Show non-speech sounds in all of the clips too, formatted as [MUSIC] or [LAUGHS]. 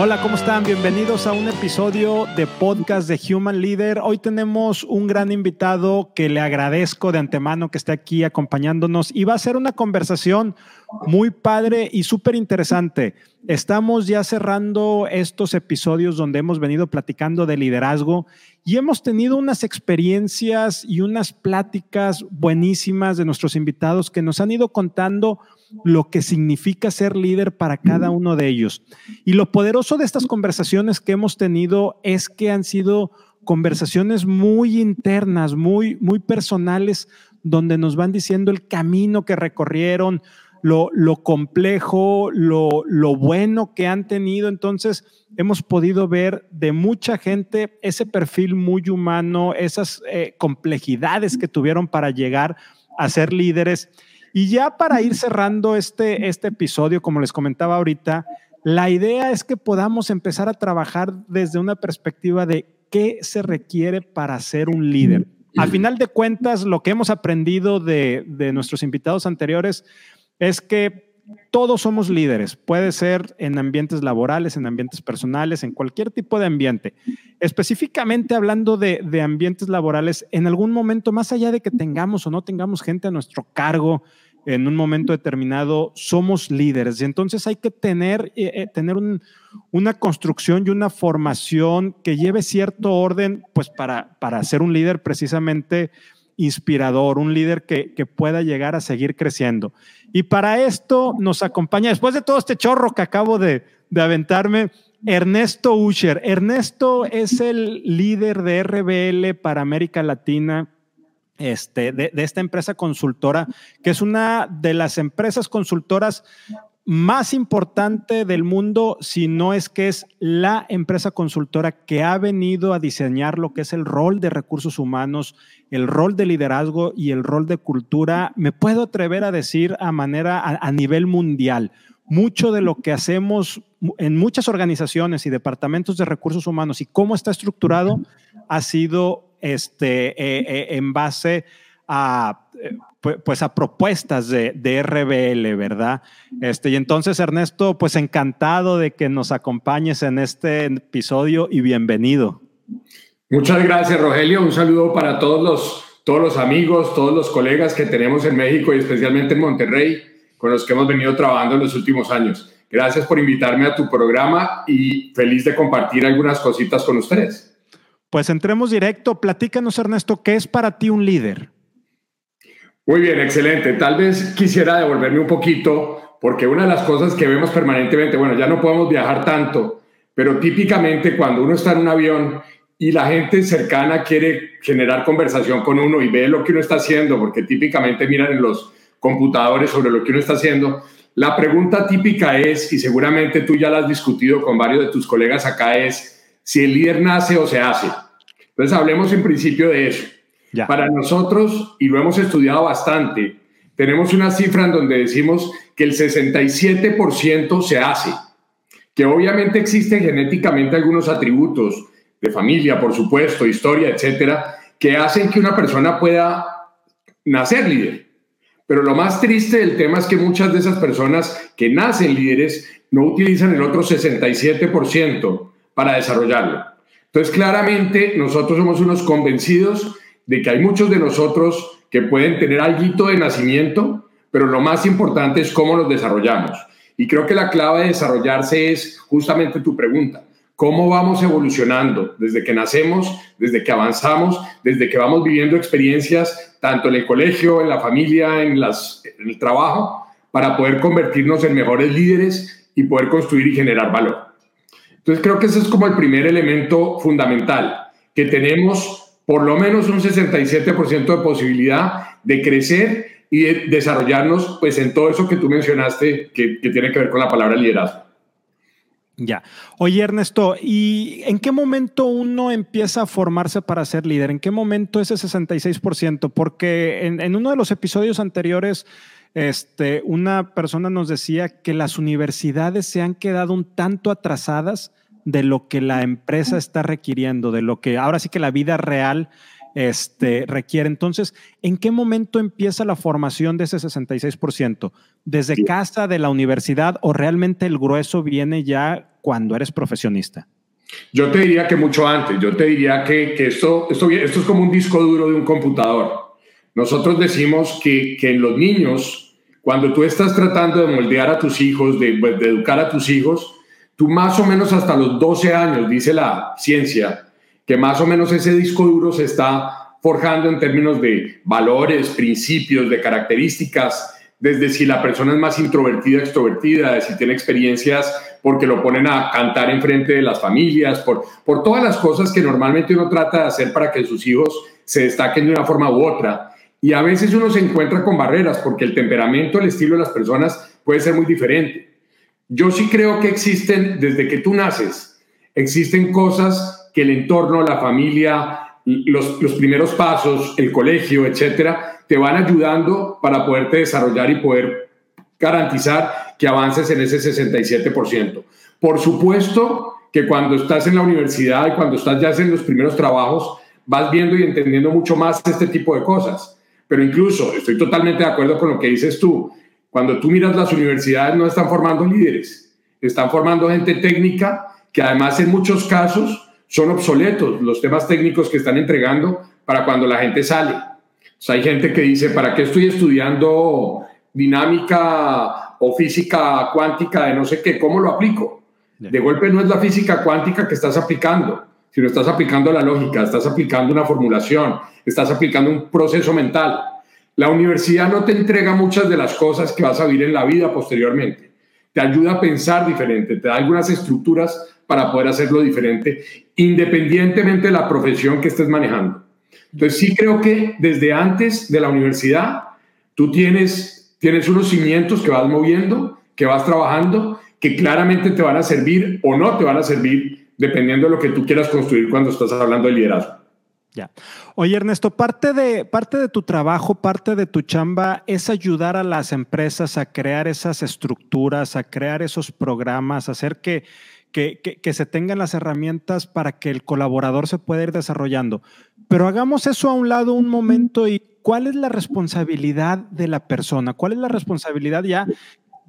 Hola, ¿cómo están? Bienvenidos a un episodio de podcast de Human Leader. Hoy tenemos un gran invitado que le agradezco de antemano que esté aquí acompañándonos y va a ser una conversación muy padre y súper interesante. Estamos ya cerrando estos episodios donde hemos venido platicando de liderazgo y hemos tenido unas experiencias y unas pláticas buenísimas de nuestros invitados que nos han ido contando lo que significa ser líder para cada uno de ellos. Y lo poderoso de estas conversaciones que hemos tenido es que han sido conversaciones muy internas, muy, muy personales, donde nos van diciendo el camino que recorrieron, lo, lo complejo, lo, lo, bueno que han tenido. Entonces, hemos podido ver de mucha gente ese perfil muy humano, esas eh, complejidades que tuvieron para llegar a ser líderes. Y ya para ir cerrando este, este episodio, como les comentaba ahorita, la idea es que podamos empezar a trabajar desde una perspectiva de qué se requiere para ser un líder. Al final de cuentas, lo que hemos aprendido de, de nuestros invitados anteriores es que todos somos líderes. Puede ser en ambientes laborales, en ambientes personales, en cualquier tipo de ambiente. Específicamente hablando de, de, ambientes laborales, en algún momento, más allá de que tengamos o no tengamos gente a nuestro cargo, en un momento determinado, somos líderes. Y entonces hay que tener, eh, eh, tener un, una construcción y una formación que lleve cierto orden, pues para, para ser un líder precisamente inspirador, un líder que, que, pueda llegar a seguir creciendo. Y para esto nos acompaña, después de todo este chorro que acabo de, de aventarme, Ernesto Usher. Ernesto es el líder de RBL para América Latina. Este, de, esta empresa consultora, que es una de las empresas consultoras más importante del mundo, si no es que es la empresa consultora que ha venido a diseñar lo que es el rol de recursos humanos, el rol de liderazgo y el rol de cultura, me puedo atrever a decir a manera a nivel mundial. Mucho de lo que hacemos en muchas organizaciones y departamentos de recursos humanos y cómo está estructurado ha sido este, eh, eh, en base a eh, pues a propuestas de, de, RBL, ¿verdad? Este, y entonces, Ernesto, pues encantado de que nos acompañes en este episodio y bienvenido. Muchas gracias, Rogelio. Un saludo para todos los, todos los amigos, todos los colegas que tenemos en México y especialmente en Monterrey, con los que hemos venido trabajando en los últimos años. Gracias por invitarme a tu programa y feliz de compartir algunas cositas con ustedes. Pues entremos directo. Platícanos, Ernesto, ¿qué es para ti un líder? Muy bien, excelente. Tal vez quisiera devolverme un poquito, porque una de las cosas que vemos permanentemente, bueno, ya no podemos viajar tanto, pero típicamente cuando uno está en un avión y la gente cercana quiere generar conversación con uno y ve lo que uno está haciendo, porque típicamente miran en los computadores sobre lo que uno está haciendo, la pregunta típica es, y seguramente tú ya la has discutido con varios de tus colegas acá, es si el líder nace o se hace. Entonces hablemos en principio de eso. Ya. Para nosotros, y lo hemos estudiado bastante, tenemos una cifra en donde decimos que el 67% se hace, que obviamente existen genéticamente algunos atributos de familia, por supuesto, historia, etcétera, que hacen que una persona pueda nacer líder. Pero lo más triste del tema es que muchas de esas personas que nacen líderes no utilizan el otro 67% para desarrollarlo. Entonces, claramente, nosotros somos unos convencidos de que hay muchos de nosotros que pueden tener algo de nacimiento, pero lo más importante es cómo nos desarrollamos. Y creo que la clave de desarrollarse es justamente tu pregunta. ¿Cómo vamos evolucionando desde que nacemos, desde que avanzamos, desde que vamos viviendo experiencias tanto en el colegio, en la familia, en el trabajo, para poder convertirnos en mejores líderes y poder construir y generar valor? Entonces creo que ese es como el primer elemento fundamental, que tenemos por lo menos un 67% de posibilidad de crecer y de desarrollarnos pues en todo eso que tú mencionaste que, tiene que ver con la palabra liderazgo. Ya. Oye, Ernesto, ¿y en qué momento uno empieza a formarse para ser líder? ¿En qué momento ese 66%? Porque en, en uno de los episodios anteriores, este, una persona nos decía que las universidades se han quedado un tanto atrasadas de lo que la empresa está requiriendo, de lo que ahora sí que la vida real este, requiere. Entonces, ¿en qué momento empieza la formación de ese 66%? ¿Desde casa, de la universidad o realmente el grueso viene ya cuando eres profesionista? Yo te diría que mucho antes, yo te diría que, que esto, esto, esto es como un disco duro de un computador. Nosotros decimos que, que en los niños, cuando tú estás tratando de moldear a tus hijos, de, de educar a tus hijos, tú más o menos hasta los 12 años, dice la ciencia, que más o menos ese disco duro se está forjando en términos de valores, principios, de características, desde si la persona es más introvertida, extrovertida, de si tiene experiencias porque lo ponen a cantar en frente de las familias, por, por todas las cosas que normalmente uno trata de hacer para que sus hijos se destaquen de una forma u otra. Y a veces uno se encuentra con barreras porque el temperamento, el estilo de las personas puede ser muy diferente. Yo sí creo que existen, desde que tú naces, existen cosas que el entorno, la familia, los, los primeros pasos, el colegio, etcétera, te van ayudando para poderte desarrollar y poder garantizar que avances en ese 67%. Por supuesto que cuando estás en la universidad y cuando estás ya en los primeros trabajos, vas viendo y entendiendo mucho más este tipo de cosas. Pero incluso estoy totalmente de acuerdo con lo que dices tú. Cuando tú miras las universidades no están formando líderes, están formando gente técnica que además en muchos casos son obsoletos los temas técnicos que están entregando para cuando la gente sale. O hay gente que dice, ¿para qué estoy estudiando dinámica o física cuántica de no sé qué? ¿Cómo lo aplico? De golpe no es la física cuántica que estás aplicando, sino estás aplicando la lógica, estás aplicando una formulación, estás aplicando un proceso mental. La universidad no te entrega muchas de las cosas que vas a vivir en la vida posteriormente. Te ayuda a pensar diferente, te da algunas estructuras para poder hacerlo diferente, independientemente de la profesión que estés manejando. Entonces sí creo que desde antes de la universidad tú tienes, tienes unos cimientos que vas moviendo, que vas trabajando, que claramente te van a servir o no te van a servir dependiendo de lo que tú quieras construir cuando estás hablando de liderazgo. Oye, Ernesto, parte de, parte de tu trabajo, parte de tu chamba es ayudar a las empresas a crear esas estructuras, a crear esos programas, hacer que, que, que, se tengan las herramientas para que el colaborador se pueda ir desarrollando. Pero hagamos eso a un lado un momento y cuál es la responsabilidad de la persona, cuál es la responsabilidad ya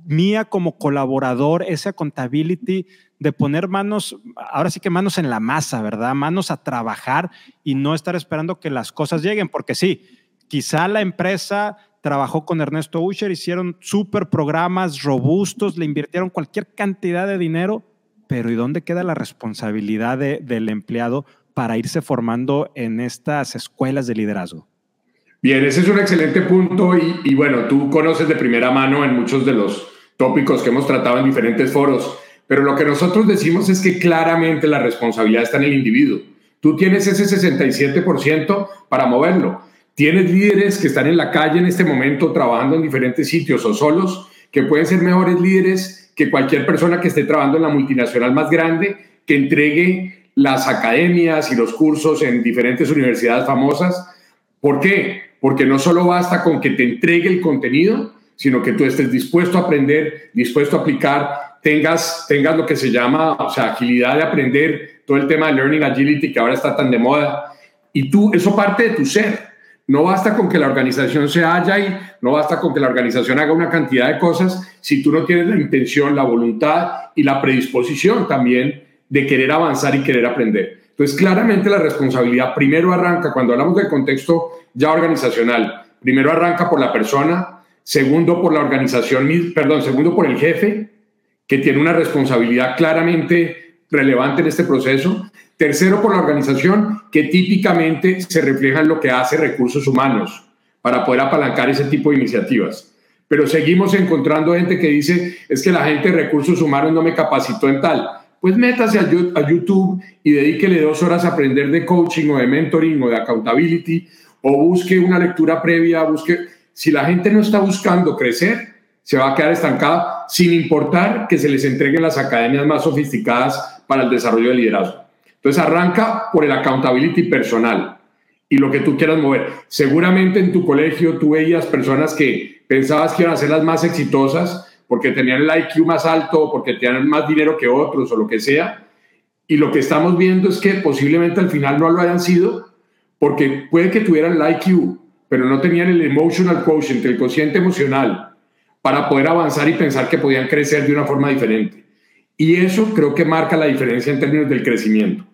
mía como colaborador, esa accountability de poner manos, ahora sí que manos en la masa, ¿verdad? Manos a trabajar y no estar esperando que las cosas lleguen, porque sí, quizá la empresa trabajó con Ernesto Usher, hicieron súper programas robustos, le invirtieron cualquier cantidad de dinero, pero ¿y dónde queda la responsabilidad del empleado para irse formando en estas escuelas de liderazgo? Bien, ese es un excelente punto y, y, bueno, tú conoces de primera mano en muchos de los tópicos que hemos tratado en diferentes foros, pero lo que nosotros decimos es que claramente la responsabilidad está en el individuo. Tú tienes ese 67% para moverlo. Tienes líderes que están en la calle en este momento trabajando en diferentes sitios o solos, que pueden ser mejores líderes que cualquier persona que esté trabajando en la multinacional más grande, que entregue las academias y los cursos en diferentes universidades famosas. ¿Por qué? Porque no solo basta con que te entregue el contenido, sino que tú estés dispuesto a aprender, dispuesto a aplicar, tengas, tengas lo que se llama, o sea, agilidad de aprender, todo el tema de Learning Agility que ahora está tan de moda. Y tú, eso parte de tu ser. No basta con que la organización se haya y no basta con que la organización haga una cantidad de cosas si tú no tienes la intención, la voluntad y la predisposición también de querer avanzar y querer aprender. Entonces, claramente la responsabilidad primero arranca, cuando hablamos del contexto ya organizacional, primero arranca por la persona, segundo por la organización, perdón, segundo por el jefe, que tiene una responsabilidad claramente relevante en este proceso, Tercero, por la organización, que típicamente se refleja en lo que hace recursos humanos para poder apalancar ese tipo de iniciativas. Pero seguimos encontrando gente que dice, es que la gente de recursos humanos no me capacitó en tal. Pues métase a YouTube y dedíquele dos horas a aprender de coaching o de mentoring o de accountability o busque una lectura previa, busque... Si la gente no está buscando crecer, se va a quedar estancada sin importar que se les entreguen las academias más sofisticadas para el desarrollo de liderazgo. Entonces arranca por el accountability personal y lo que tú quieras mover. Seguramente en tu colegio tú veías personas que pensabas que iban a ser las más exitosas porque tenían el IQ más alto, porque tenían más dinero que otros o lo que sea. Y lo que estamos viendo es que posiblemente al final no lo hayan sido porque puede que tuvieran el IQ, pero no tenían el emotional quotient, el cociente emocional, para poder avanzar y pensar que podían crecer de una forma diferente. Y eso creo que marca la diferencia en términos del crecimiento.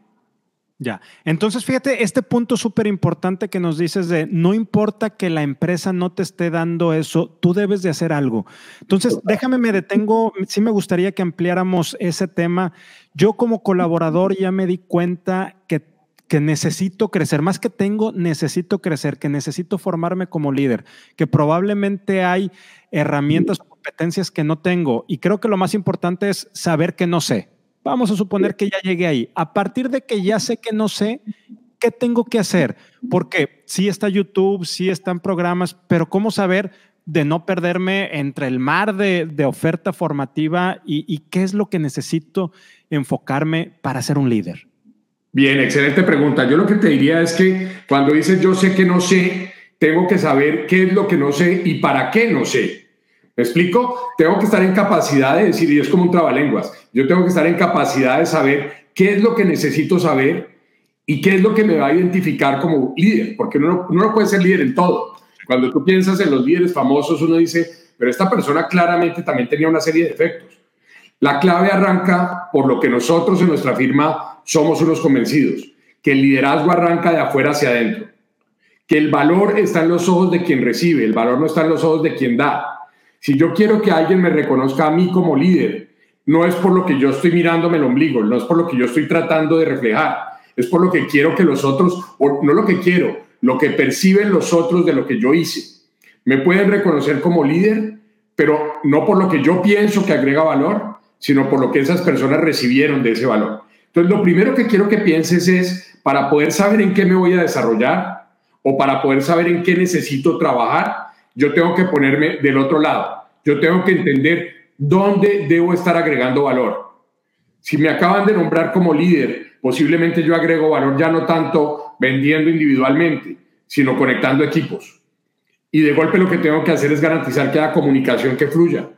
Ya, entonces fíjate, este punto súper importante que nos dices de no importa que la empresa no te esté dando eso, tú debes de hacer algo. Entonces, déjame, me detengo, sí me gustaría que ampliáramos ese tema. Yo como colaborador ya me di cuenta que, que necesito crecer, más que tengo, necesito crecer, que necesito formarme como líder, que probablemente hay herramientas competencias que no tengo y creo que lo más importante es saber que no sé. Vamos a suponer que ya llegué ahí. A partir de que ya sé que no sé, ¿qué tengo que hacer? Porque sí está YouTube, sí están programas, pero ¿cómo saber de no perderme entre el mar de, oferta formativa y, y, qué es lo que necesito enfocarme para ser un líder? Bien, excelente pregunta. Yo lo que te diría es que cuando dices yo sé que no sé, tengo que saber qué es lo que no sé y para qué no sé. ¿Me explico? Tengo que estar en capacidad de decir, y es como un trabalenguas, yo tengo que estar en capacidad de saber qué es lo que necesito saber y qué es lo que me va a identificar como líder, porque uno, no puede ser líder en todo. Cuando tú piensas en los líderes famosos, uno dice, pero esta persona claramente también tenía una serie de defectos. La clave arranca por lo que nosotros en nuestra firma somos unos convencidos, que el liderazgo arranca de afuera hacia adentro, que el valor está en los ojos de quien recibe, el valor no está en los ojos de quien da. Si yo quiero que alguien me reconozca a mí como líder, no es por lo que yo estoy mirándome el ombligo, no es por lo que yo estoy tratando de reflejar, es por lo que quiero que los otros, o no lo que quiero, lo que perciben los otros de lo que yo hice. Me pueden reconocer como líder, pero no por lo que yo pienso que agrega valor, sino por lo que esas personas recibieron de ese valor. Entonces, lo primero que quiero que pienses es, para poder saber en qué me voy a desarrollar o para poder saber en qué necesito trabajar, yo tengo que ponerme del otro lado. Yo tengo que entender dónde debo estar agregando valor. Si me acaban de nombrar como líder, posiblemente yo agrego valor ya no tanto vendiendo individualmente, sino conectando equipos. Y de golpe lo que tengo que hacer es garantizar que haya comunicación que fluya.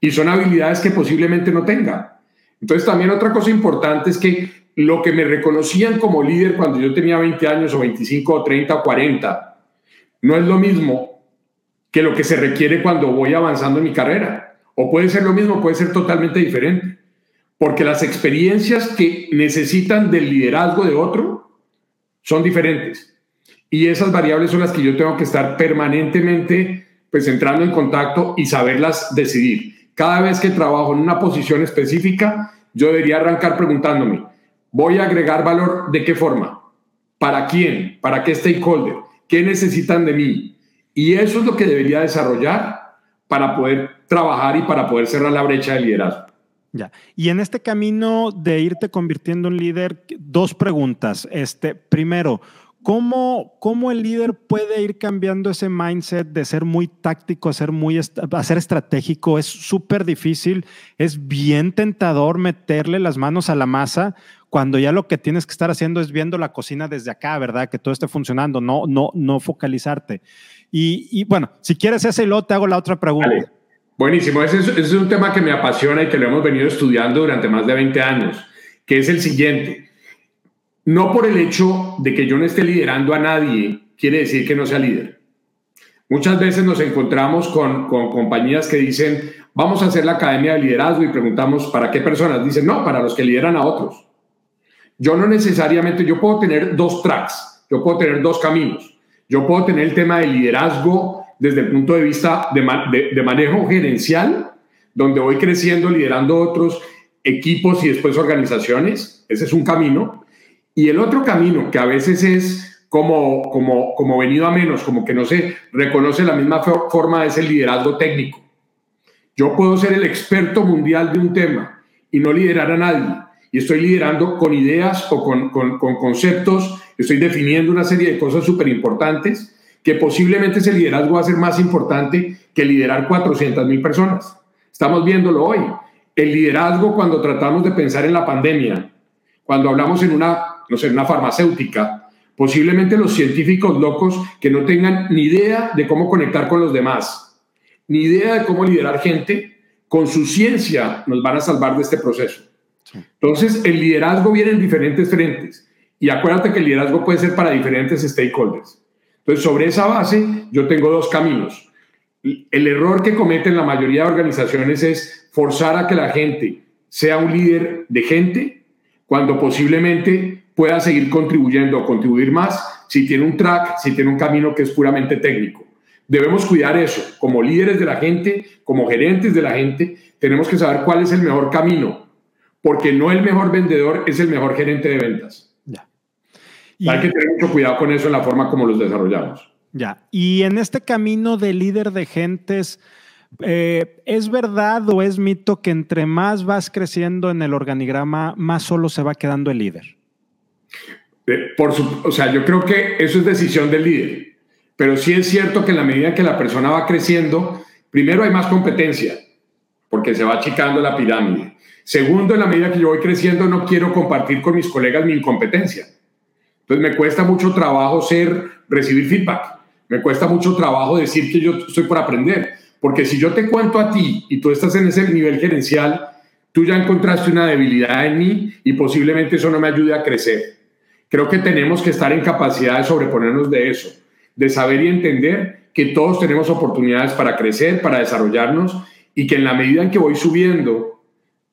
Y son habilidades que posiblemente no tenga. Entonces también otra cosa importante es que lo que me reconocían como líder cuando yo tenía 20 años o 25 o 30 o 40, no es lo mismo que lo que se requiere cuando voy avanzando en mi carrera. O puede ser lo mismo, puede ser totalmente diferente. Porque las experiencias que necesitan del liderazgo de otro son diferentes. Y esas variables son las que yo tengo que estar permanentemente pues entrando en contacto y saberlas decidir. Cada vez que trabajo en una posición específica, yo debería arrancar preguntándome, ¿voy a agregar valor de qué forma? ¿Para quién? ¿Para qué stakeholder? ¿Qué necesitan de mí? Y eso es lo que debería desarrollar para poder trabajar y para poder cerrar la brecha de liderazgo. Ya. Y en este camino de irte convirtiendo en líder, dos preguntas. Este, primero, ¿cómo, ¿cómo el líder puede ir cambiando ese mindset de ser muy táctico a ser muy a ser estratégico? Es súper difícil, es bien tentador meterle las manos a la masa cuando ya lo que tienes que estar haciendo es viendo la cocina desde acá, ¿verdad? Que todo esté funcionando, no, no, no focalizarte. Y, bueno, si quieres ese y luego te hago la otra pregunta. Buenísimo, ese es, un tema que me apasiona y que lo hemos venido estudiando durante más de 20 años, que es el siguiente. No por el hecho de que yo no esté liderando a nadie, quiere decir que no sea líder. Muchas veces nos encontramos con, con compañías que dicen, vamos a hacer la academia de liderazgo y preguntamos, ¿para qué personas? Dicen, no, para los que lideran a otros. Yo no necesariamente, yo puedo tener dos tracks, yo puedo tener dos caminos. Yo puedo tener el tema de liderazgo desde el punto de vista de, manejo gerencial, donde voy creciendo, liderando otros equipos y después organizaciones. Ese es un camino. Y el otro camino, que a veces es como, como, como venido a menos, como que no se reconoce la misma forma, es el liderazgo técnico. Yo puedo ser el experto mundial de un tema y no liderar a nadie. Y estoy liderando con ideas o con, con, con conceptos estoy definiendo una serie de cosas súper importantes que posiblemente ese liderazgo va a ser más importante que liderar 400 mil personas. Estamos viéndolo hoy. El liderazgo cuando tratamos de pensar en la pandemia, cuando hablamos en una, no sé, una farmacéutica, posiblemente los científicos locos que no tengan ni idea de cómo conectar con los demás, ni idea de cómo liderar gente, con su ciencia nos van a salvar de este proceso. Entonces, el liderazgo viene en diferentes frentes. Y acuérdate que el liderazgo puede ser para diferentes stakeholders. Entonces, sobre esa base, yo tengo dos caminos. El error que cometen la mayoría de organizaciones es forzar a que la gente sea un líder de gente cuando posiblemente pueda seguir contribuyendo o contribuir más si tiene un track, si tiene un camino que es puramente técnico. Debemos cuidar eso. Como líderes de la gente, como gerentes de la gente, tenemos que saber cuál es el mejor camino, porque no el mejor vendedor es el mejor gerente de ventas. Ya. Hay que tener mucho cuidado con eso en la forma como los desarrollamos. Ya. Y en este camino de líder de gentes, eh, ¿Es verdad o es mito que entre más vas creciendo en el organigrama, más solo se va quedando el líder? Eh, por su, o sea, yo creo que eso es decisión del líder, pero sí es cierto que en la medida que la persona va creciendo, primero hay más competencia, porque se va achicando la pirámide. Segundo, en la medida que yo voy creciendo, no quiero compartir con mis colegas mi incompetencia. Entonces me cuesta mucho trabajo ser, recibir feedback. Me cuesta mucho trabajo decir que yo estoy por aprender porque si yo te cuento a ti y tú estás en ese nivel gerencial, tú ya encontraste una debilidad en mí y posiblemente eso no me ayude a crecer. Creo que tenemos que estar en capacidad de sobreponernos de eso, de saber y entender que todos tenemos oportunidades para crecer, para desarrollarnos y que en la medida en que voy subiendo,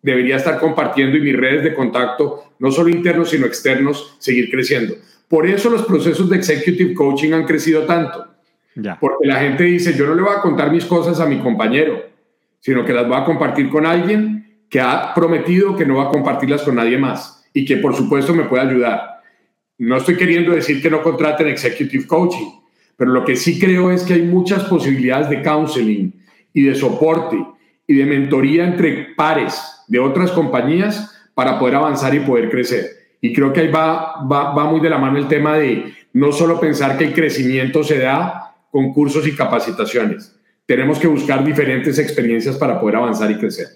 debería estar compartiendo y mis redes de contacto, no solo internos, sino externos, seguir creciendo. Por eso los procesos de executive coaching han crecido tanto porque la gente dice, yo no le voy a contar mis cosas a mi compañero, sino que las voy a compartir con alguien que ha prometido que no va a compartirlas con nadie más y que por supuesto me puede ayudar. No estoy queriendo decir que no contraten executive coaching, pero lo que sí creo es que hay muchas posibilidades de counseling y de soporte y de mentoría entre pares de otras compañías para poder avanzar y poder crecer. Y creo que ahí va, va, va muy de la mano el tema de no solo pensar que el crecimiento se da concursos y capacitaciones. Tenemos que buscar diferentes experiencias para poder avanzar y crecer.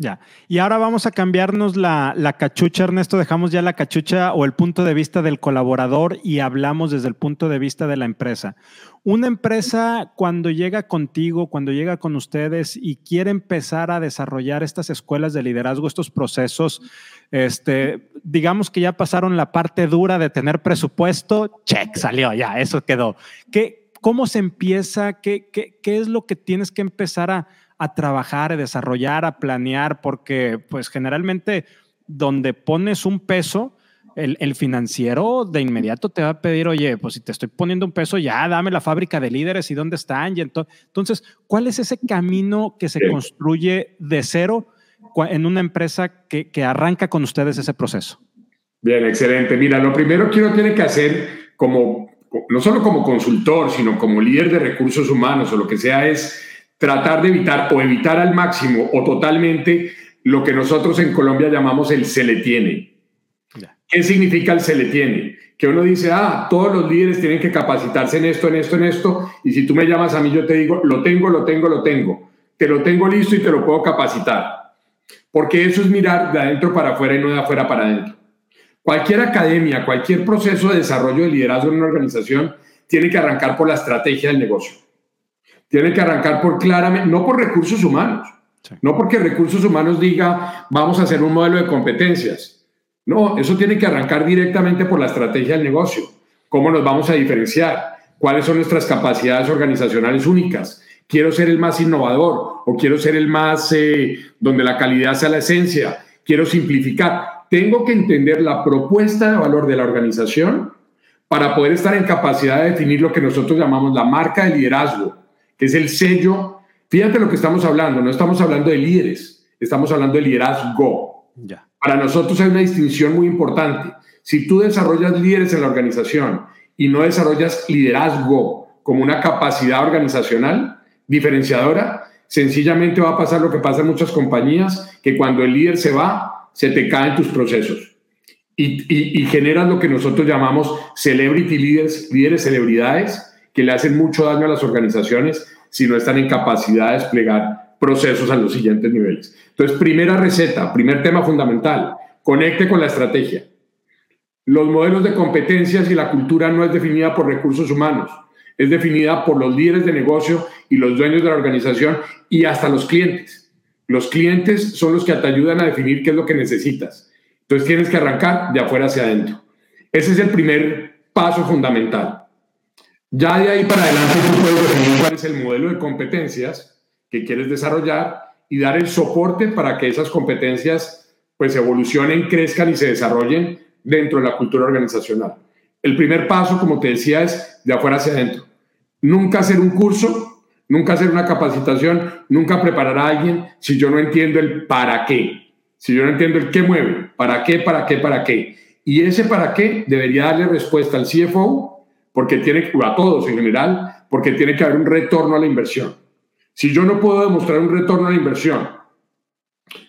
Ya. Y ahora vamos a cambiarnos la, la, cachucha, Ernesto. Dejamos ya la cachucha o el punto de vista del colaborador y hablamos desde el punto de vista de la empresa. Una empresa cuando llega contigo, cuando llega con ustedes y quiere empezar a desarrollar estas escuelas de liderazgo, estos procesos, este, digamos que ya pasaron la parte dura de tener presupuesto, check, salió, ya, eso quedó. ¿Qué, ¿Cómo se empieza? ¿Qué, qué, qué es lo que tienes que empezar a, a, trabajar, a desarrollar, a planear? Porque pues generalmente donde pones un peso, el, el, financiero de inmediato te va a pedir, oye, pues si te estoy poniendo un peso, ya dame la fábrica de líderes y dónde están. Y entonces, ¿cuál es ese camino que se construye de cero en una empresa que, que arranca con ustedes ese proceso? Bien, excelente. Mira, lo primero que uno tiene que hacer como no solo como consultor, sino como líder de recursos humanos o lo que sea, es tratar de evitar o evitar al máximo o totalmente lo que nosotros en Colombia llamamos el se le tiene. ¿Qué significa el se le tiene? Que uno dice, ah, todos los líderes tienen que capacitarse en esto, en esto, en esto, y si tú me llamas a mí, yo te digo, lo tengo, lo tengo, lo tengo. Te lo tengo listo y te lo puedo capacitar. Porque eso es mirar de adentro para afuera y no de afuera para adentro. Cualquier academia, cualquier proceso de desarrollo de liderazgo en una organización tiene que arrancar por la estrategia del negocio. Tiene que arrancar por claramente, no por recursos humanos, no porque recursos humanos diga vamos a hacer un modelo de competencias. No, eso tiene que arrancar directamente por la estrategia del negocio. ¿Cómo nos vamos a diferenciar? ¿Cuáles son nuestras capacidades organizacionales únicas? Quiero ser el más innovador o quiero ser el más eh, donde la calidad sea la esencia. Quiero simplificar tengo que entender la propuesta de valor de la organización para poder estar en capacidad de definir lo que nosotros llamamos la marca de liderazgo, que es el sello. Fíjate lo que estamos hablando, no estamos hablando de líderes, estamos hablando de liderazgo. Ya. Para nosotros hay una distinción muy importante. Si tú desarrollas líderes en la organización y no desarrollas liderazgo como una capacidad organizacional diferenciadora, sencillamente va a pasar lo que pasa en muchas compañías, que cuando el líder se va, se te caen tus procesos y, y, generas lo que nosotros llamamos celebrity leaders, líderes celebridades, que le hacen mucho daño a las organizaciones si no están en capacidad de desplegar procesos a los siguientes niveles. Entonces, primera receta, primer tema fundamental, conecte con la estrategia. Los modelos de competencias y la cultura no es definida por recursos humanos, es definida por los líderes de negocio y los dueños de la organización y hasta los clientes. Los clientes son los que te ayudan a definir qué es lo que necesitas. Entonces tienes que arrancar de afuera hacia adentro. Ese es el primer paso fundamental. Ya de ahí para adelante tú puedes definir cuál es el modelo de competencias que quieres desarrollar y dar el soporte para que esas competencias pues evolucionen, crezcan y se desarrollen dentro de la cultura organizacional. El primer paso, como te decía, es de afuera hacia adentro. Nunca hacer un curso, nunca hacer una capacitación, nunca preparar a alguien si yo no entiendo el para qué, si yo no entiendo el qué mueve, para qué, para qué, para qué. Y ese para qué debería darle respuesta al CFO, porque tiene, a todos en general, porque tiene que haber un retorno a la inversión. Si yo no puedo demostrar un retorno a la inversión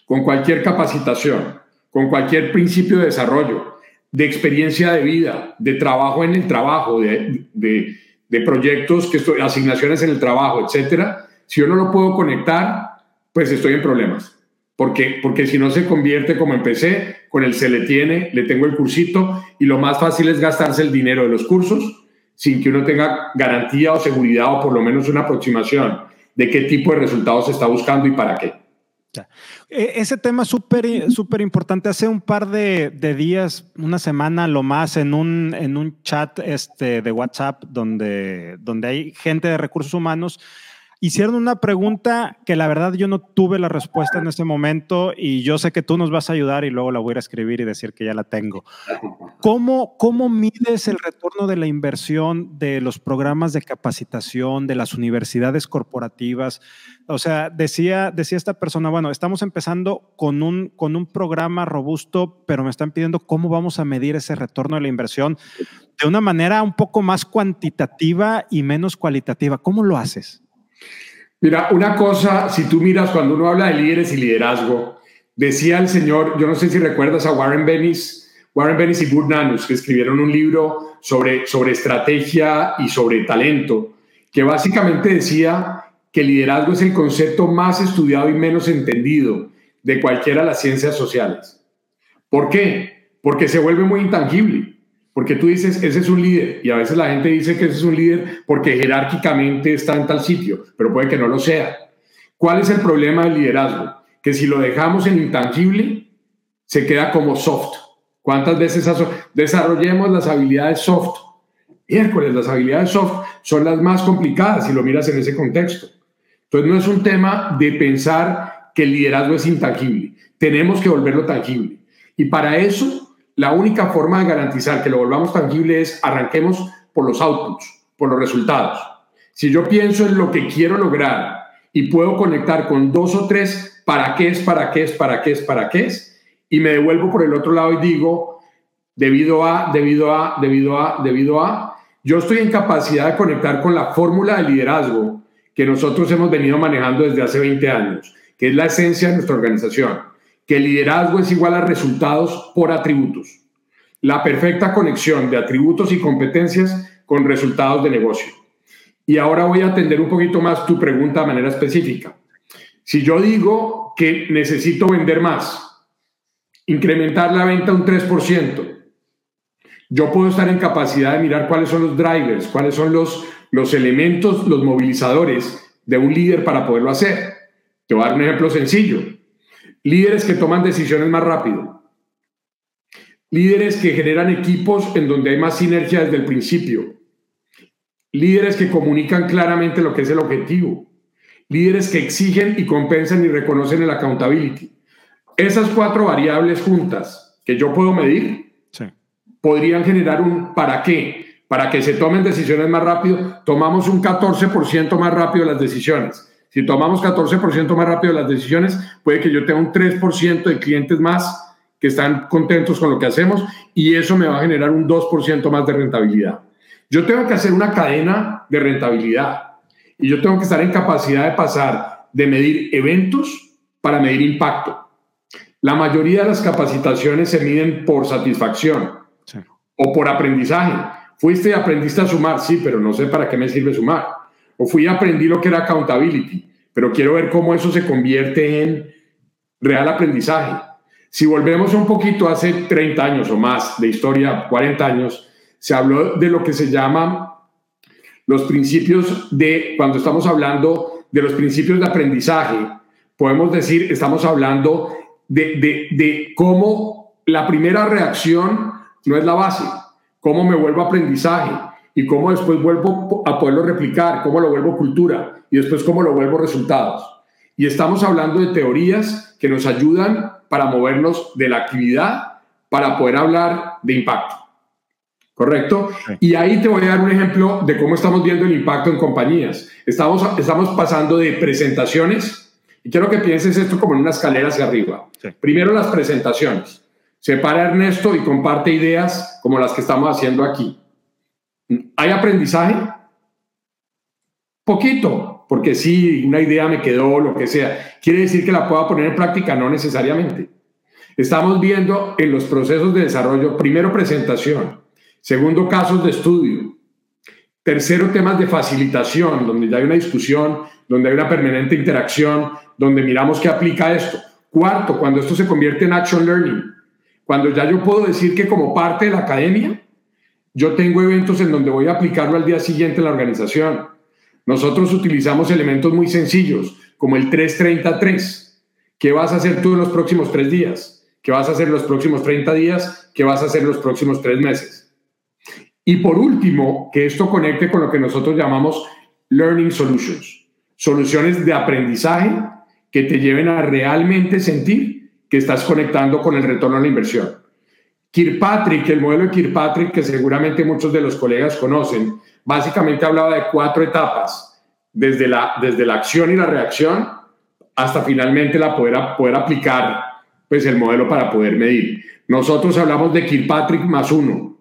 con cualquier capacitación, con cualquier principio de desarrollo, de experiencia de vida, de trabajo en el trabajo, de, de, proyectos, que estoy, asignaciones en el trabajo, etcétera, si yo no lo puedo conectar, pues estoy en problemas. Porque, porque si no se convierte como empecé, con el se le tiene, le tengo el cursito y lo más fácil es gastarse el dinero de los cursos sin que uno tenga garantía o seguridad o por lo menos una aproximación de qué tipo de resultados se está buscando y para qué. E, ese tema súper súper importante. Hace un par de, días, una semana lo más, en un, en un chat este, de WhatsApp donde, donde hay gente de recursos humanos, hicieron una pregunta que la verdad yo no tuve la respuesta en ese momento y yo sé que tú nos vas a ayudar y luego la voy a escribir y decir que ya la tengo. ¿Cómo, cómo mides el retorno de la inversión de los programas de capacitación, de las universidades corporativas? O sea, decía, decía esta persona, bueno, estamos empezando con un, con un programa robusto, pero me están pidiendo cómo vamos a medir ese retorno de la inversión de una manera un poco más cuantitativa y menos cualitativa. ¿Cómo lo haces? Mira, una cosa, si tú miras cuando uno habla de líderes y liderazgo, decía el señor, yo no sé si recuerdas a Warren Bennis, Warren Bennis y Burt que escribieron un libro sobre, sobre estrategia y sobre talento, que básicamente decía que liderazgo es el concepto más estudiado y menos entendido de cualquiera de las ciencias sociales. ¿Por qué? Porque se vuelve muy intangible. Porque tú dices, ese es un líder, y a veces la gente dice que ese es un líder porque jerárquicamente está en tal sitio, pero puede que no lo sea. ¿Cuál es el problema del liderazgo? Que si lo dejamos en intangible, se queda como soft. ¿Cuántas veces desarrollemos las habilidades soft? Miércoles, las habilidades soft son las más complicadas si lo miras en ese contexto. Entonces no es un tema de pensar que el liderazgo es intangible. Tenemos que volverlo tangible. Y para eso la única forma de garantizar que lo volvamos tangible es arranquemos por los outputs, por los resultados. Si yo pienso en lo que quiero lograr y puedo conectar con dos o tres para qué es, para qué es, para qué es, para qué es, y me devuelvo por el otro lado y digo, debido a, debido a, debido a, debido a, yo estoy en capacidad de conectar con la fórmula de liderazgo que nosotros hemos venido manejando desde hace 20 años, que es la esencia de nuestra organización que liderazgo es igual a resultados por atributos. La perfecta conexión de atributos y competencias con resultados de negocio. Y ahora voy a atender un poquito más tu pregunta de manera específica. Si yo digo que necesito vender más, incrementar la venta un 3%, yo puedo estar en capacidad de mirar cuáles son los drivers, cuáles son los, los elementos, los movilizadores de un líder para poderlo hacer. Te voy a dar un ejemplo sencillo. Líderes que toman decisiones más rápido. Líderes que generan equipos en donde hay más sinergia desde el principio. Líderes que comunican claramente lo que es el objetivo. Líderes que exigen y compensan y reconocen el accountability. Esas cuatro variables juntas que yo puedo medir podrían generar un para qué. Para que se tomen decisiones más rápido, tomamos un 14% más rápido las decisiones si tomamos 14% más rápido las decisiones, puede que yo tenga un 3% de clientes más que están contentos con lo que hacemos y eso me va a generar un 2% más de rentabilidad. Yo tengo que hacer una cadena de rentabilidad y yo tengo que estar en capacidad de pasar de medir eventos para medir impacto. La mayoría de las capacitaciones se miden por satisfacción o por aprendizaje. Fuiste y aprendiste a sumar, sí, pero no sé para qué me sirve sumar o fui y aprendí lo que era accountability, pero quiero ver cómo eso se convierte en real aprendizaje. Si volvemos un poquito hace 30 años o más de historia, 40 años, se habló de lo que se llama los principios de, cuando estamos hablando de los principios de aprendizaje, podemos decir, estamos hablando de, de, de cómo la primera reacción no es la base, cómo me vuelvo aprendizaje, y cómo después vuelvo a poderlo replicar, cómo lo vuelvo cultura y después cómo lo vuelvo resultados. y estamos hablando de teorías que nos ayudan para movernos de la actividad para poder hablar de impacto. ¿Correcto? Y ahí te voy a dar un ejemplo de cómo estamos viendo el impacto en compañías. Estamos, estamos pasando de presentaciones, y quiero que pienses esto como en una escalera hacia arriba. Primero las presentaciones. Separa Ernesto y comparte ideas como las que estamos haciendo aquí. ¿Hay aprendizaje? Poquito, porque sí, una idea me quedó, lo que sea. ¿Quiere decir que la pueda poner en práctica? No necesariamente. Estamos viendo en los procesos de desarrollo, primero presentación, segundo casos de estudio, tercero temas de facilitación, donde ya hay una discusión, donde hay una permanente interacción, donde miramos qué aplica esto. Cuarto, cuando esto se convierte en action learning, cuando ya yo puedo decir que como parte de la academia, yo tengo eventos en donde voy a aplicarlo al día siguiente en la organización. Nosotros utilizamos elementos muy sencillos, como el 333. ¿Qué vas a hacer tú en los próximos tres días? ¿Qué vas a hacer en los próximos 30 días? ¿Qué vas a hacer en los próximos tres meses? Y por último, que esto conecte con lo que nosotros llamamos Learning Solutions, soluciones de aprendizaje que te lleven a realmente sentir que estás conectando con el retorno a la inversión. Kirkpatrick, el modelo de Kirkpatrick, que seguramente muchos de los colegas conocen, básicamente hablaba de cuatro etapas, desde la, desde la acción y la reacción hasta finalmente la poder, poder aplicar pues, el modelo para poder medir. Nosotros hablamos de Kirkpatrick más uno.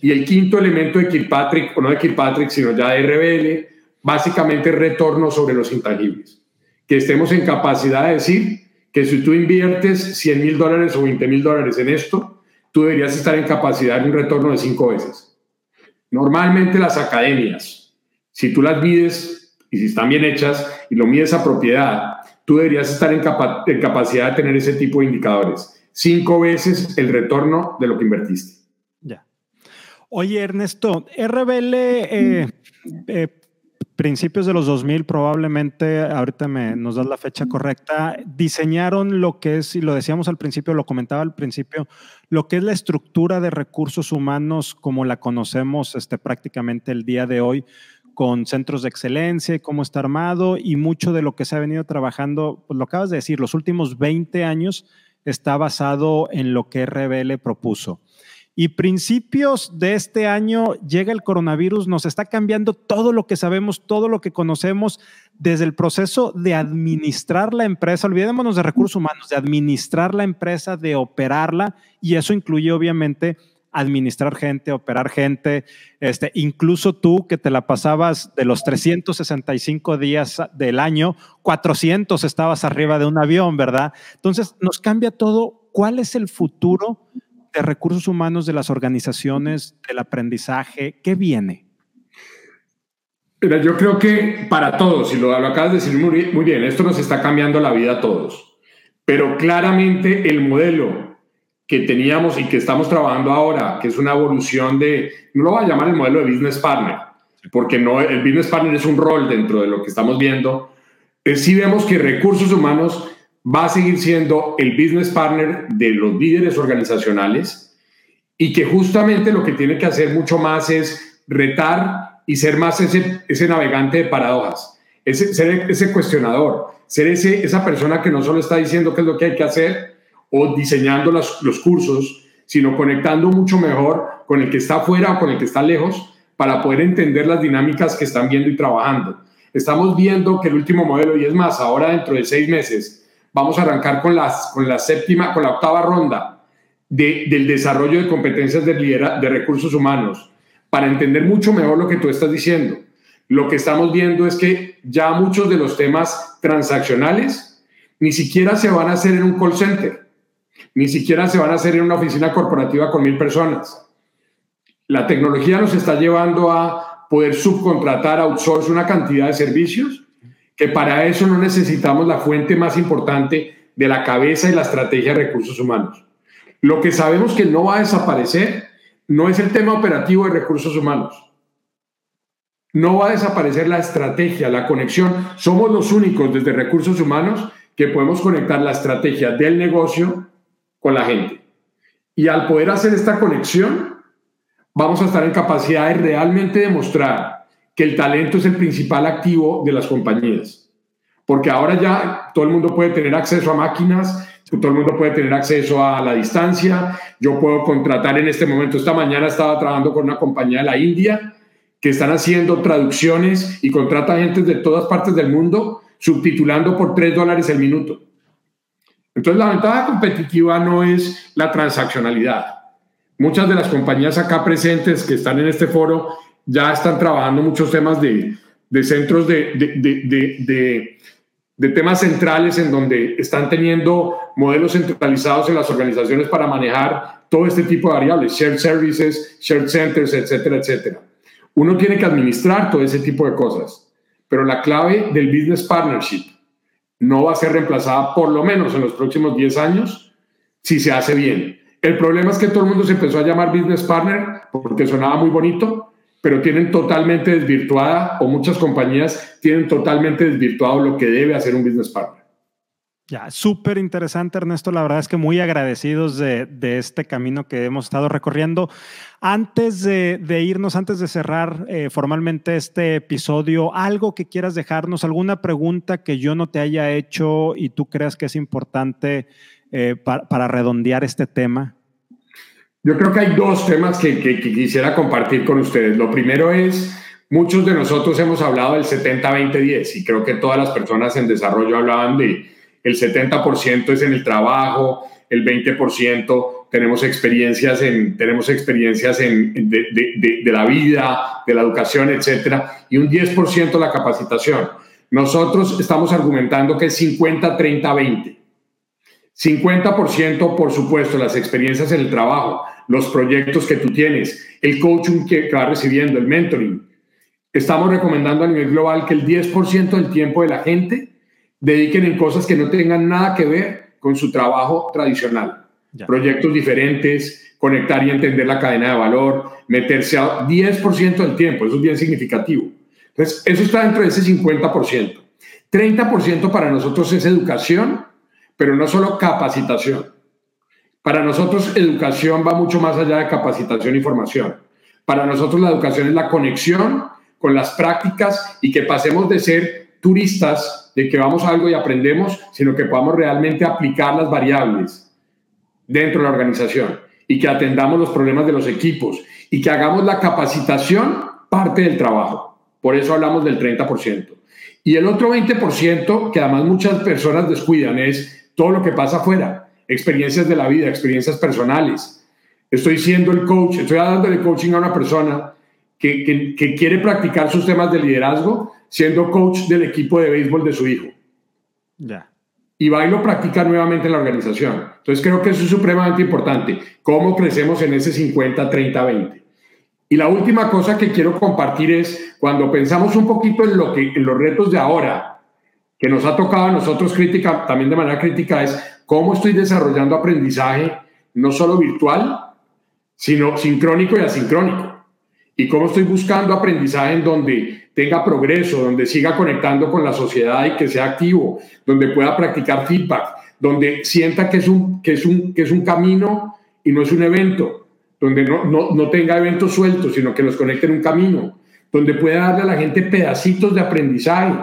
Y el quinto elemento de Kirkpatrick, o no de Kirkpatrick, sino ya de RBL, básicamente retorno sobre los intangibles. Que estemos en capacidad de decir que si tú inviertes 100 mil dólares o 20 mil dólares en esto, tú deberías estar en capacidad de un retorno de cinco veces. Normalmente las academias, si tú las mides y si están bien hechas y lo mides a propiedad, tú deberías estar en, capacidad de tener ese tipo de indicadores. Cinco veces el retorno de lo que invertiste. Ya. Oye, Ernesto, RBL eh, eh, principios de los 2000 probablemente, ahorita me, nos das la fecha correcta, diseñaron lo que es, y lo decíamos al principio, lo comentaba al principio, lo que es la estructura de recursos humanos como la conocemos este, prácticamente el día de hoy, con centros de excelencia, cómo está armado y mucho de lo que se ha venido trabajando, pues lo acabas de decir, los últimos 20 años está basado en lo que RBL propuso. Y principios de este año llega el coronavirus, nos está cambiando todo lo que sabemos, todo lo que conocemos, desde el proceso de administrar la empresa, olvidémonos de recursos humanos, de administrar la empresa, de operarla, y eso incluye obviamente administrar gente, operar gente, este, incluso tú que te la pasabas de los 365 días del año, 400 estabas arriba de un avión, ¿verdad? Entonces nos cambia todo. ¿Cuál es el futuro de recursos humanos de las organizaciones, del aprendizaje? ¿Qué viene? Mira, yo creo que para todos, y lo, acabas de decir muy, muy bien, esto nos está cambiando la vida a todos, pero claramente el modelo que teníamos y que estamos trabajando ahora, que es una evolución de, no lo voy a llamar el modelo de business partner, porque no, el business partner es un rol dentro de lo que estamos viendo, si sí vemos que recursos humanos va a seguir siendo el business partner de los líderes organizacionales y que justamente lo que tiene que hacer mucho más es retar y ser más ese, ese navegante de paradojas, ese, ser ese cuestionador, ser ese, esa persona que no solo está diciendo qué es lo que hay que hacer o diseñando los, los cursos, sino conectando mucho mejor con el que está afuera o con el que está lejos para poder entender las dinámicas que están viendo y trabajando. Estamos viendo que el último modelo, y es más, ahora dentro de seis meses, vamos a arrancar con, las, con la séptima, con la octava ronda de, del desarrollo de competencias de, de recursos humanos para entender mucho mejor lo que tú estás diciendo. Lo que estamos viendo es que ya muchos de los temas transaccionales ni siquiera se van a hacer en un call center, ni siquiera se van a hacer en una oficina corporativa con mil personas. La tecnología nos está llevando a poder subcontratar, outsource una cantidad de servicios que para eso no necesitamos la fuente más importante de la cabeza y la estrategia de recursos humanos. Lo que sabemos que no va a desaparecer no es el tema operativo de recursos humanos. No va a desaparecer la estrategia, la conexión. Somos los únicos desde recursos humanos que podemos conectar la estrategia del negocio con la gente. Y al poder hacer esta conexión, vamos a estar en capacidad de realmente demostrar que el talento es el principal activo de las compañías. porque ahora ya todo el mundo puede tener acceso a máquinas, todo el mundo puede tener acceso a la distancia. Yo puedo contratar en este momento, esta mañana estaba trabajando con una compañía de la India que están haciendo traducciones y contrata gente de todas partes del mundo subtitulando por 3 dólares el minuto. Entonces la ventaja competitiva no es la transaccionalidad. Muchas de las compañías acá presentes que están en este foro ya están trabajando muchos temas de, de centros de, de, de, temas centrales en donde están teniendo modelos centralizados en las organizaciones para manejar todo este tipo de variables, shared services, shared centers, etcétera, etcétera. Uno tiene que administrar todo ese tipo de cosas, pero la clave del business partnership no va a ser reemplazada por lo menos en los próximos 10 años si se hace bien. El problema es que todo el mundo se empezó a llamar business partner porque sonaba muy bonito, pero tienen totalmente desvirtuada o muchas compañías tienen totalmente desvirtuado lo que debe hacer un business partner. Ya, súper interesante, Ernesto. La verdad es que muy agradecidos de, este camino que hemos estado recorriendo. Antes de, irnos, antes de cerrar eh, formalmente este episodio, algo que quieras dejarnos, alguna pregunta que yo no te haya hecho y tú creas que es importante eh, para redondear este tema. Yo creo que hay dos temas que, quisiera compartir con ustedes. Lo primero es, muchos de nosotros hemos hablado del 70-20-10 y creo que todas las personas en desarrollo hablaban de el 70% es en el trabajo, el 20% tenemos experiencias en, tenemos experiencias en, de, de, de, la vida, de la educación, etcétera, y un 10% la capacitación. Nosotros estamos argumentando que es 50-30-20. 50% por supuesto las experiencias en el trabajo, los proyectos que tú tienes, el coaching que, vas recibiendo, el mentoring. Estamos recomendando a nivel global que el 10% del tiempo de la gente dediquen en cosas que no tengan nada que ver con su trabajo tradicional. Proyectos diferentes, conectar y entender la cadena de valor, meterse a 10% del tiempo, eso es bien significativo. Entonces, eso está dentro de ese 50%. 30% para nosotros es educación, pero no solo capacitación. Para nosotros educación va mucho más allá de capacitación y formación. Para nosotros la educación es la conexión con las prácticas y que pasemos de ser turistas, de que vamos a algo y aprendemos, sino que podamos realmente aplicar las variables dentro de la organización y que atendamos los problemas de los equipos y que hagamos la capacitación parte del trabajo. Por eso hablamos del 30%. Y el otro 20%, que además muchas personas descuidan, es todo lo que pasa afuera experiencias de la vida, experiencias personales. Estoy siendo el coach, estoy dándole coaching a una persona que, que, quiere practicar sus temas de liderazgo siendo coach del equipo de béisbol de su hijo. Ya. Y va y lo practica nuevamente en la organización. Entonces creo que eso es supremamente importante. ¿Cómo crecemos en ese 50, 30, 20? Y la última cosa que quiero compartir es cuando pensamos un poquito en, lo que, en los retos de ahora, que nos ha tocado a nosotros crítica, también de manera crítica, es cómo estoy desarrollando aprendizaje no solo virtual, sino sincrónico y asincrónico. Y cómo estoy buscando aprendizaje en donde tenga progreso, donde siga conectando con la sociedad y que sea activo, donde pueda practicar feedback, donde sienta que es un, que es un, que es un camino y no es un evento, donde no, no, no tenga eventos sueltos, sino que conecte en un camino, donde pueda darle a la gente pedacitos de aprendizaje,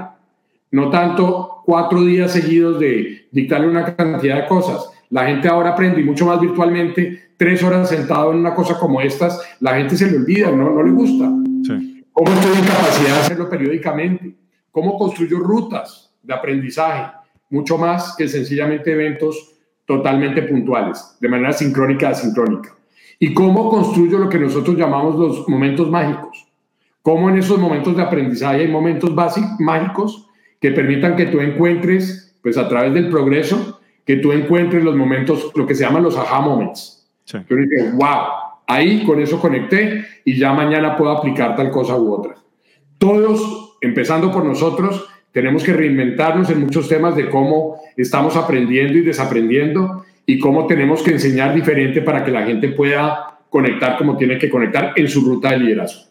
no tanto cuatro días seguidos de dictarle una cantidad de cosas. La gente ahora aprende y mucho más virtualmente, tres horas sentado en una cosa como estas, la gente se le olvida, no, no le gusta. ¿Cómo estoy en capacidad de hacerlo periódicamente? ¿Cómo construyo rutas de aprendizaje? Mucho más que sencillamente eventos totalmente puntuales, de manera sincrónica asincrónica. ¿Y cómo construyo lo que nosotros llamamos los momentos mágicos? ¿Cómo en esos momentos de aprendizaje hay momentos básicos, mágicos que permitan que tú encuentres, pues a través del progreso, que tú encuentres los momentos, lo que se llaman los aha moments. Sí. Yo dije, wow, ahí con eso conecté y ya mañana puedo aplicar tal cosa u otra. Todos, empezando por nosotros, tenemos que reinventarnos en muchos temas de cómo estamos aprendiendo y desaprendiendo y cómo tenemos que enseñar diferente para que la gente pueda conectar como tiene que conectar en su ruta de liderazgo.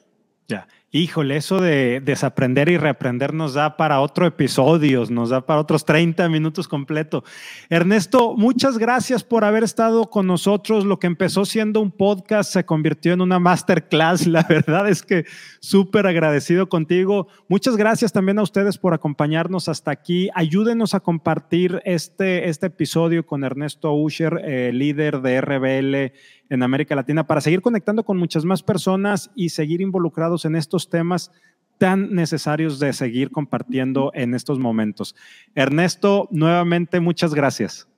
Ya. Híjole, eso de desaprender y reaprender nos da para otro episodio, nos da para otros 30 minutos completo. Ernesto, muchas gracias por haber estado con nosotros. Lo que empezó siendo un podcast se convirtió en una masterclass. [LAUGHS] La verdad es que súper agradecido contigo. Muchas gracias también a ustedes por acompañarnos hasta aquí. Ayúdenos a compartir este, este episodio con Ernesto Usher, eh, líder de RBL en América Latina para seguir conectando con muchas más personas y seguir involucrados en estos temas tan necesarios de seguir compartiendo en estos momentos. Ernesto, nuevamente muchas gracias.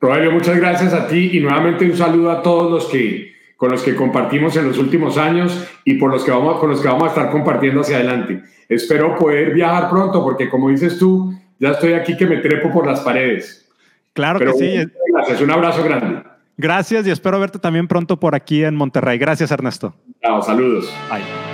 Rogelio, muchas gracias a ti y nuevamente un saludo a todos los que con los que compartimos en los últimos años y por los que vamos, con los que vamos a estar compartiendo hacia adelante. Espero poder viajar pronto porque como dices tú, ya estoy aquí que me trepo por las paredes. Claro que sí. Gracias, un abrazo grande. Gracias y espero verte también pronto por aquí en Monterrey. Gracias, Ernesto. Chao, saludos. Bye.